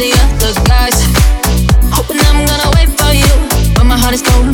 the other guys. Hoping I'm gonna wait for you, but my heart is cold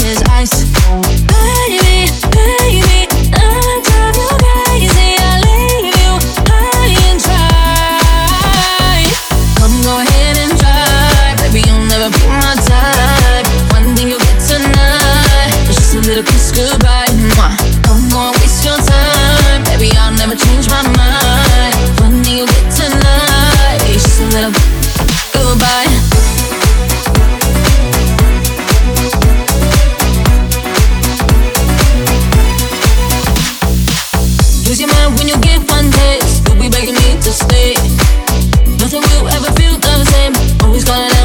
one you'll be begging me to stay. Nothing will ever feel the same. Always gonna.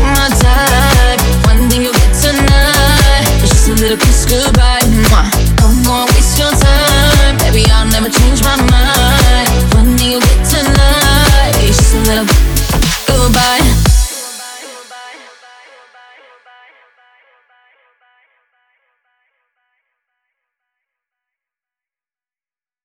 my type. One thing you'll get tonight is just a little kiss goodbye.